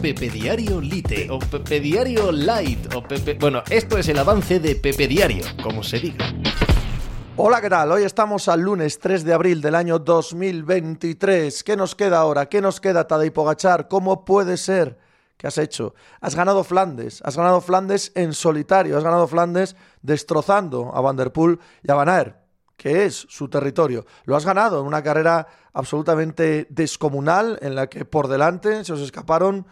Pepe Diario Lite o Pepe Diario Light o Pepe... Bueno, esto es el avance de Pepe Diario, como se diga. Hola, ¿qué tal? Hoy estamos al lunes 3 de abril del año 2023. ¿Qué nos queda ahora? ¿Qué nos queda, Tadej Pogachar? ¿Cómo puede ser? ¿Qué has hecho? Has ganado Flandes, has ganado Flandes en solitario, has ganado Flandes destrozando a Van Der Poel y a Van Aert, que es su territorio. Lo has ganado en una carrera absolutamente descomunal en la que por delante se os escaparon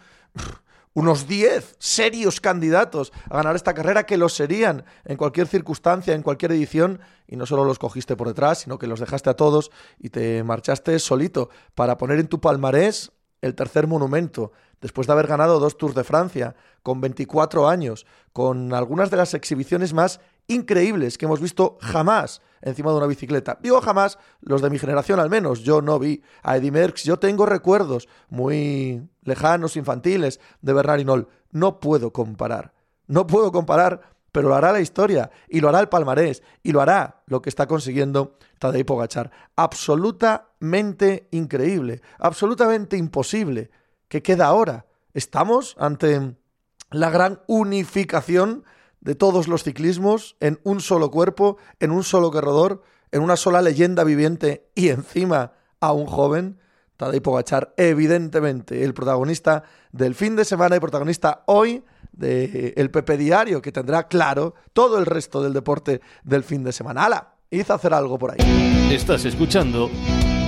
unos 10 serios candidatos a ganar esta carrera que lo serían en cualquier circunstancia, en cualquier edición, y no solo los cogiste por detrás, sino que los dejaste a todos y te marchaste solito. Para poner en tu palmarés el tercer monumento, después de haber ganado dos Tours de Francia, con 24 años, con algunas de las exhibiciones más increíbles que hemos visto jamás encima de una bicicleta. Digo jamás, los de mi generación al menos, yo no vi a Eddie Merckx, yo tengo recuerdos muy lejanos, infantiles, de Bernard Hinault. No puedo comparar, no puedo comparar, pero lo hará la historia, y lo hará el palmarés, y lo hará lo que está consiguiendo Tadej Pogachar. Absolutamente increíble, absolutamente imposible. ¿Qué queda ahora? Estamos ante la gran unificación de todos los ciclismos en un solo cuerpo, en un solo corredor, en una sola leyenda viviente y encima a un joven. Tadej Pogachar, evidentemente, el protagonista del fin de semana y protagonista hoy del el Pepe Diario, que tendrá claro todo el resto del deporte del fin de semana. ¡Hala! Hizo hacer algo por ahí. Estás escuchando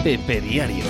Pepe Diario.